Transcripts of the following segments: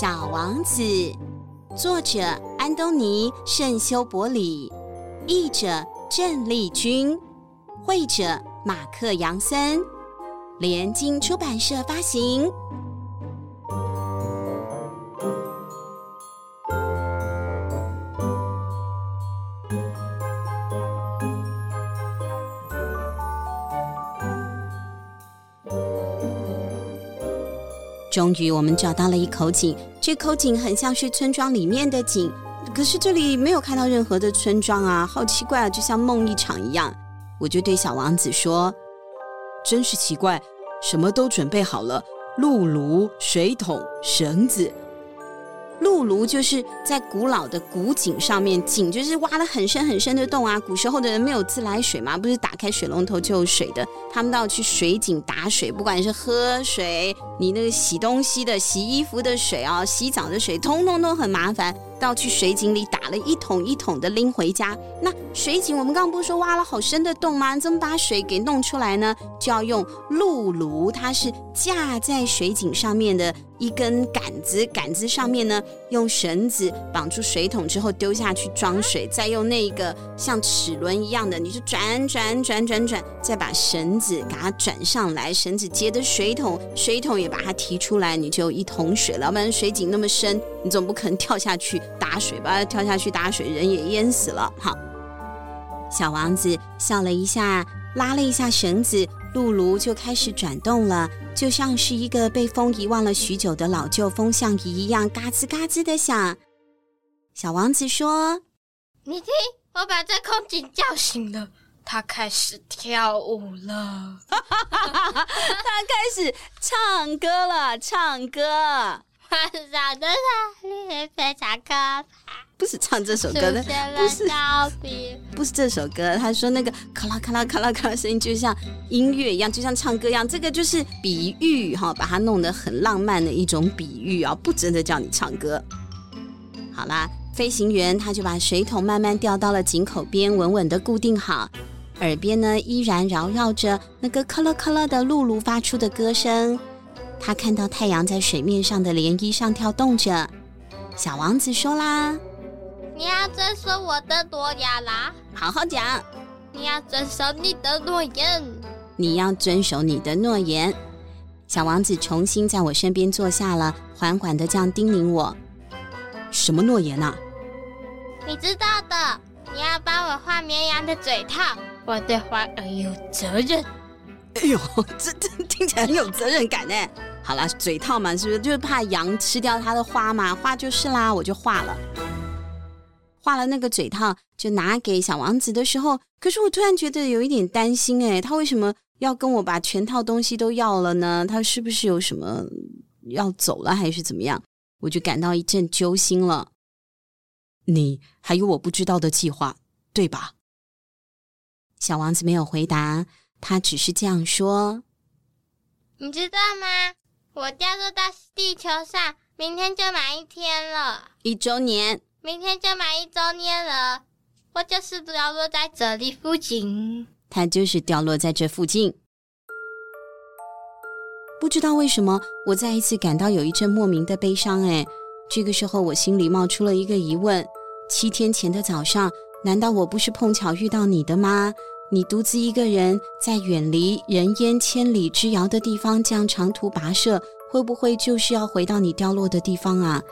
小王子，作者安东尼·圣修伯里，译者郑丽君，绘者马克·杨森，联经出版社发行。终于，我们找到了一口井。这口井很像是村庄里面的井，可是这里没有看到任何的村庄啊，好奇怪啊，就像梦一场一样。我就对小王子说：“真是奇怪，什么都准备好了，露炉、水桶、绳子。”露炉就是在古老的古井上面，井就是挖了很深很深的洞啊。古时候的人没有自来水嘛，不是打开水龙头就有水的，他们都要去水井打水，不管是喝水，你那个洗东西的、洗衣服的水啊，洗澡的水，通通都很麻烦。到去水井里打了一桶一桶的拎回家。那水井我们刚刚不是说挖了好深的洞吗？怎么把水给弄出来呢？就要用露炉，它是架在水井上面的一根杆子，杆子上面呢用绳子绑住水桶之后丢下去装水，再用那个像齿轮一样的，你就转转转转转，再把绳子给它转上来，绳子接的水桶，水桶也把它提出来，你就一桶水了。不然水井那么深，你总不可能跳下去。打水吧，跳下去打水，人也淹死了。好，小王子笑了一下，拉了一下绳子，露炉就开始转动了，就像是一个被风遗忘了许久的老旧风向仪一样，嘎吱嘎吱的响。小王子说：“你听，我把这空井叫醒了，他开始跳舞了 他开始唱歌了，唱歌。”晚上的森林非常可怕。不是唱这首歌的，不是，不是这首歌。他说那个咔啦咔啦咔啦咔啦声音，就像音乐一样，就像唱歌一样。这个就是比喻哈，把它弄得很浪漫的一种比喻啊，不真的叫你唱歌。好啦，飞行员他就把水桶慢慢吊到了井口边，稳稳的固定好。耳边呢，依然绕绕着那个咔啦咔啦的露露发出的歌声。他看到太阳在水面上的涟漪上跳动着。小王子说啦：“你要遵守我的诺言啦，好好讲。你要遵守你的诺言，你要遵守你的诺言。”小王子重新在我身边坐下了，缓缓地这样叮咛我：“什么诺言啊？”你知道的，你要帮我画绵羊的嘴套，我对花儿有责任。哎呦，这这听起来很有责任感呢。好了，嘴套嘛，是不是就是怕羊吃掉它的花嘛？画就是啦，我就画了，画了那个嘴套，就拿给小王子的时候，可是我突然觉得有一点担心，哎，他为什么要跟我把全套东西都要了呢？他是不是有什么要走了，还是怎么样？我就感到一阵揪心了。你还有我不知道的计划，对吧？小王子没有回答，他只是这样说。你知道吗？我掉落到地球上，明天就满一天了。一周年，明天就满一周年了。我就是掉落在这里附近。他就是掉落在这附近。不知道为什么，我再一次感到有一阵莫名的悲伤。哎，这个时候我心里冒出了一个疑问：七天前的早上，难道我不是碰巧遇到你的吗？你独自一个人在远离人烟千里之遥的地方这样长途跋涉，会不会就是要回到你掉落的地方啊？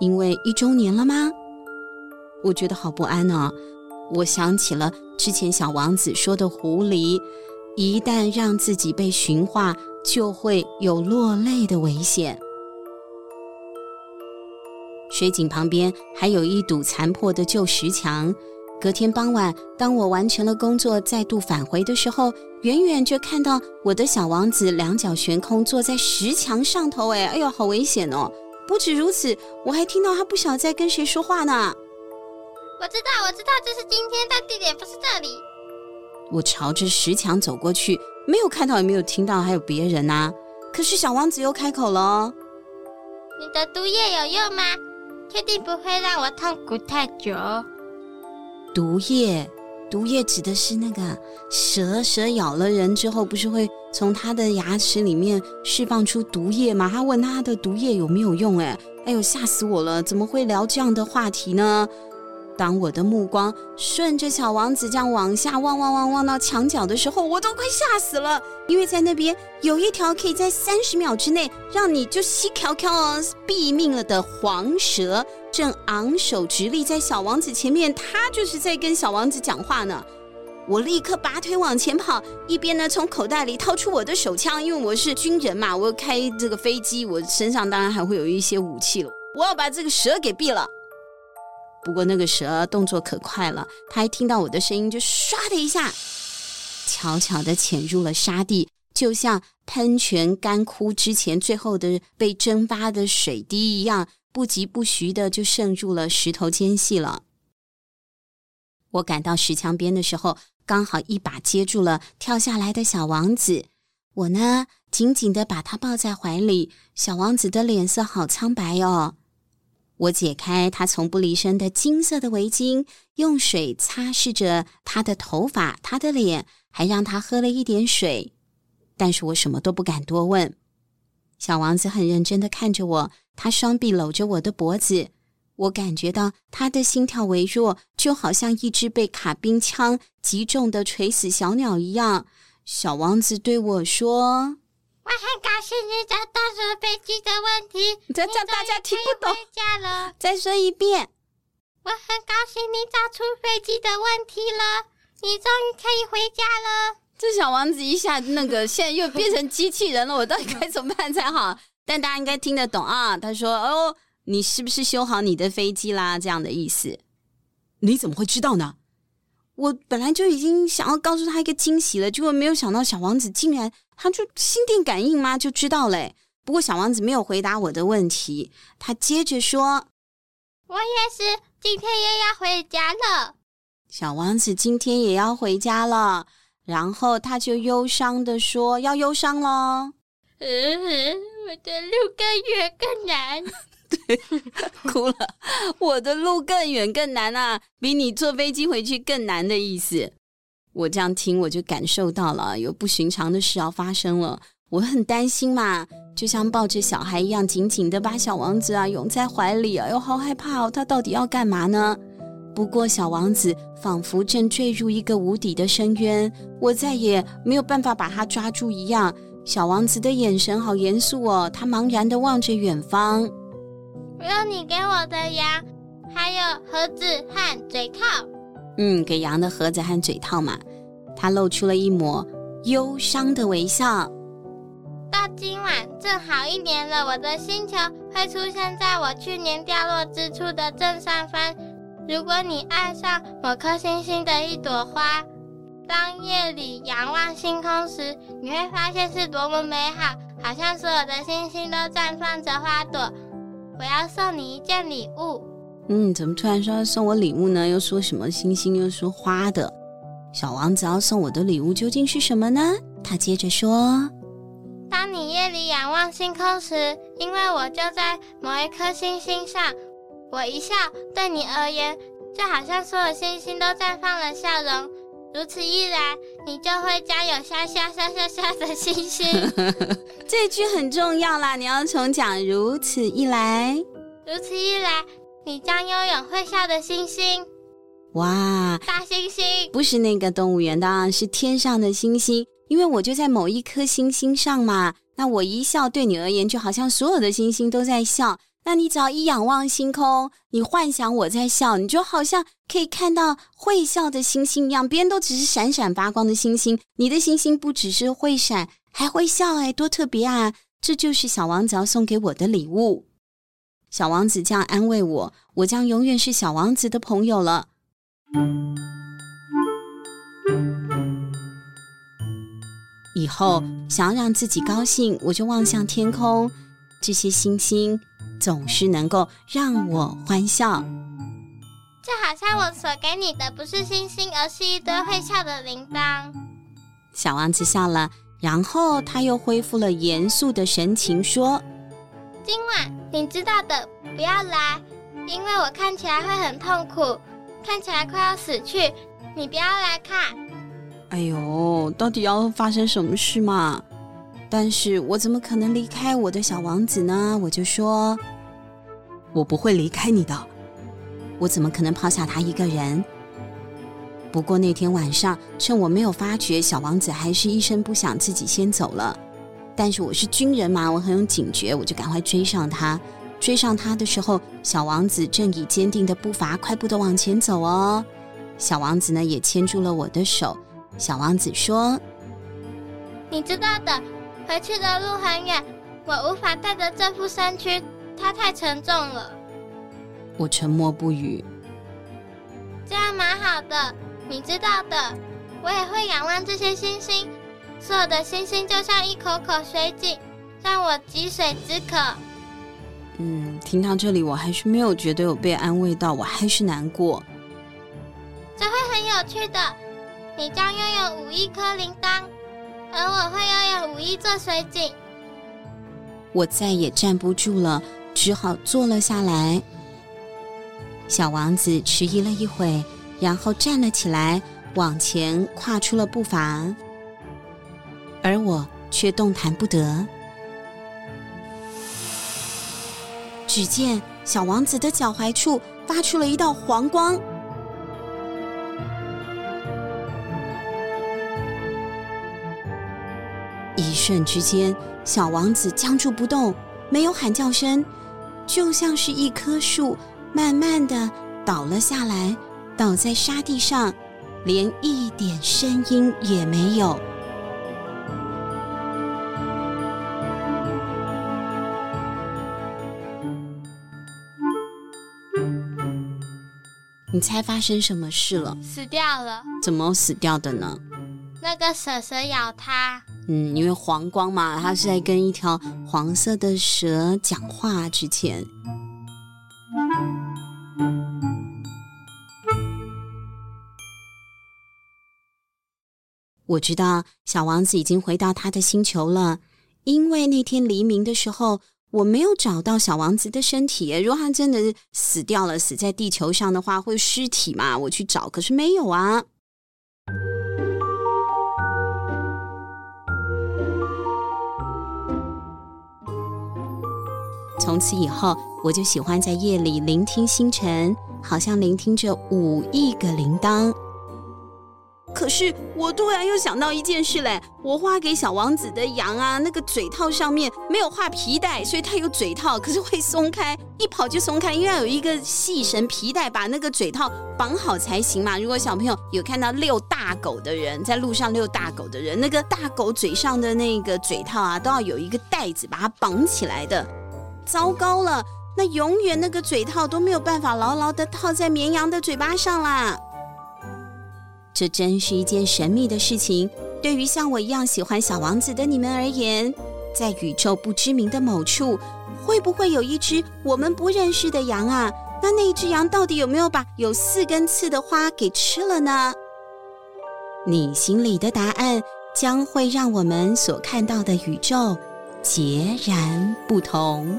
因为一周年了吗？我觉得好不安哦！我想起了之前小王子说的狐狸，一旦让自己被驯化，就会有落泪的危险。水井旁边还有一堵残破的旧石墙。隔天傍晚，当我完成了工作，再度返回的时候，远远就看到我的小王子两脚悬空坐在石墙上头。哎，哎呦，好危险哦！不止如此，我还听到他不晓得在跟谁说话呢。我知道，我知道，这是今天，但地点不是这里。我朝着石墙走过去，没有看到，也没有听到还有别人呐。可是小王子又开口了：“你的毒液有用吗？确定不会让我痛苦太久？”毒液，毒液指的是那个蛇，蛇咬了人之后，不是会从它的牙齿里面释放出毒液吗？他问他的毒液有没有用？哎，哎呦，吓死我了！怎么会聊这样的话题呢？当我的目光顺着小王子这样往下望望望望到墙角的时候，我都快吓死了，因为在那边有一条可以在三十秒之内让你就死翘翘毙命了的黄蛇，正昂首直立在小王子前面，他就是在跟小王子讲话呢。我立刻拔腿往前跑，一边呢从口袋里掏出我的手枪，因为我是军人嘛，我开这个飞机，我身上当然还会有一些武器了，我要把这个蛇给毙了。不过那个蛇动作可快了，它一听到我的声音，就唰的一下，悄悄的潜入了沙地，就像喷泉干枯之前最后的被蒸发的水滴一样，不疾不徐的就渗入了石头间隙了。我赶到石墙边的时候，刚好一把接住了跳下来的小王子，我呢紧紧的把他抱在怀里。小王子的脸色好苍白哦。我解开他从不离身的金色的围巾，用水擦拭着他的头发、他的脸，还让他喝了一点水。但是我什么都不敢多问。小王子很认真的看着我，他双臂搂着我的脖子，我感觉到他的心跳微弱，就好像一只被卡宾枪击中的垂死小鸟一样。小王子对我说。我很高兴你找到坐飞机的问题，你再叫大家听不懂。回家了，再说一遍。我很高兴你找出飞机的问题了，你终于可以回家了。这小王子一下那个现在又变成机器人了，我到底该怎么办才好？但大家应该听得懂啊。他说：“哦，你是不是修好你的飞机啦？”这样的意思。你怎么会知道呢？我本来就已经想要告诉他一个惊喜了，结果没有想到小王子竟然他就心电感应吗？就知道嘞。不过小王子没有回答我的问题，他接着说：“我也是，今天也要回家了。”小王子今天也要回家了，然后他就忧伤的说：“要忧伤喽。”嗯，我的路更远更难。对，哭了。我的路更远更难啊，比你坐飞机回去更难的意思。我这样听，我就感受到了有不寻常的事要发生了。我很担心嘛，就像抱着小孩一样，紧紧的把小王子啊拥在怀里啊，又好害怕哦，他到底要干嘛呢？不过小王子仿佛正坠入一个无底的深渊，我再也没有办法把他抓住一样。小王子的眼神好严肃哦，他茫然的望着远方。我用你给我的羊，还有盒子和嘴套。嗯，给羊的盒子和嘴套嘛。他露出了一抹忧伤的微笑。到今晚正好一年了，我的星球会出现在我去年掉落之处的正上方。如果你爱上某颗星星的一朵花，当夜里仰望星空时，你会发现是多么美好，好像所有的星星都绽放着花朵。我要送你一件礼物。嗯，怎么突然说要送我礼物呢？又说什么星星，又说花的。小王子要送我的礼物究竟是什么呢？他接着说：“当你夜里仰望星空时，因为我就在某一颗星星上，我一笑，对你而言，就好像所有星星都绽放了笑容。”如此一来，你就会将有笑笑笑笑笑的星星。这句很重要啦，你要重讲。如此一来，如此一来，你将拥有会笑的星星。哇，大猩猩不是那个动物园的，是天上的星星。因为我就在某一颗星星上嘛，那我一笑，对你而言，就好像所有的星星都在笑。那你只要一仰望星空，你幻想我在笑，你就好像可以看到会笑的星星一样。别人都只是闪闪发光的星星，你的星星不只是会闪，还会笑，哎，多特别啊！这就是小王子要送给我的礼物。小王子这样安慰我，我将永远是小王子的朋友了。以后想要让自己高兴，我就望向天空，这些星星。总是能够让我欢笑，就好像我所给你的不是星星，而是一堆会笑的铃铛。小王子笑了，然后他又恢复了严肃的神情，说：“今晚你知道的，不要来，因为我看起来会很痛苦。看起来快要死去。你不要来看！哎呦，到底要发生什么事嘛？但是我怎么可能离开我的小王子呢？我就说，我不会离开你的。我怎么可能抛下他一个人？不过那天晚上，趁我没有发觉，小王子还是一声不响自己先走了。但是我是军人嘛，我很有警觉，我就赶快追上他。追上他的时候，小王子正以坚定的步伐快步的往前走哦。小王子呢，也牵住了我的手。小王子说：“你知道的，回去的路很远，我无法带着这副身躯，它太沉重了。”我沉默不语。这样蛮好的，你知道的，我也会仰望这些星星。所有的星星就像一口口水井，让我汲水止渴。嗯，听到这里，我还是没有觉得有被安慰到，我还是难过。这会很有趣的，你将拥有五亿颗铃铛，而我会拥有五亿座水井。我再也站不住了，只好坐了下来。小王子迟疑了一会，然后站了起来，往前跨出了步伐。而我却动弹不得。只见小王子的脚踝处发出了一道黄光，一瞬之间，小王子僵住不动，没有喊叫声，就像是一棵树慢慢的倒了下来，倒在沙地上，连一点声音也没有。你猜发生什么事了？死掉了。怎么死掉的呢？那个蛇蛇咬他。嗯，因为黄光嘛，他是在跟一条黄色的蛇讲话之前。我知道小王子已经回到他的星球了，因为那天黎明的时候。我没有找到小王子的身体。如果他真的死掉了，死在地球上的话，会尸体嘛？我去找，可是没有啊。从此以后，我就喜欢在夜里聆听星辰，好像聆听着五亿个铃铛。可是我突然又想到一件事嘞，我画给小王子的羊啊，那个嘴套上面没有画皮带，所以它有嘴套，可是会松开，一跑就松开，因为要有一个细绳皮带把那个嘴套绑好才行嘛。如果小朋友有看到遛大狗的人，在路上遛大狗的人，那个大狗嘴上的那个嘴套啊，都要有一个带子把它绑起来的。糟糕了，那永远那个嘴套都没有办法牢牢的套在绵羊的嘴巴上啦。这真是一件神秘的事情。对于像我一样喜欢小王子的你们而言，在宇宙不知名的某处，会不会有一只我们不认识的羊啊？那那一只羊到底有没有把有四根刺的花给吃了呢？你心里的答案将会让我们所看到的宇宙截然不同。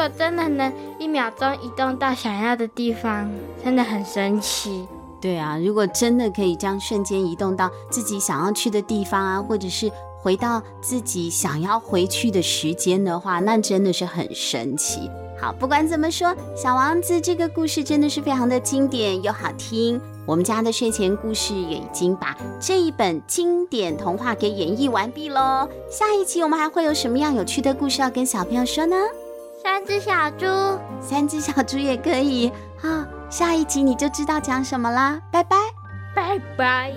果真的能一秒钟移动到想要的地方，真的很神奇。对啊，如果真的可以将瞬间移动到自己想要去的地方啊，或者是回到自己想要回去的时间的话，那真的是很神奇。好，不管怎么说，《小王子》这个故事真的是非常的经典又好听。我们家的睡前故事也已经把这一本经典童话给演绎完毕喽。下一期我们还会有什么样有趣的故事要跟小朋友说呢？三只小猪，三只小猪也可以。好，下一集你就知道讲什么啦。拜拜，拜拜。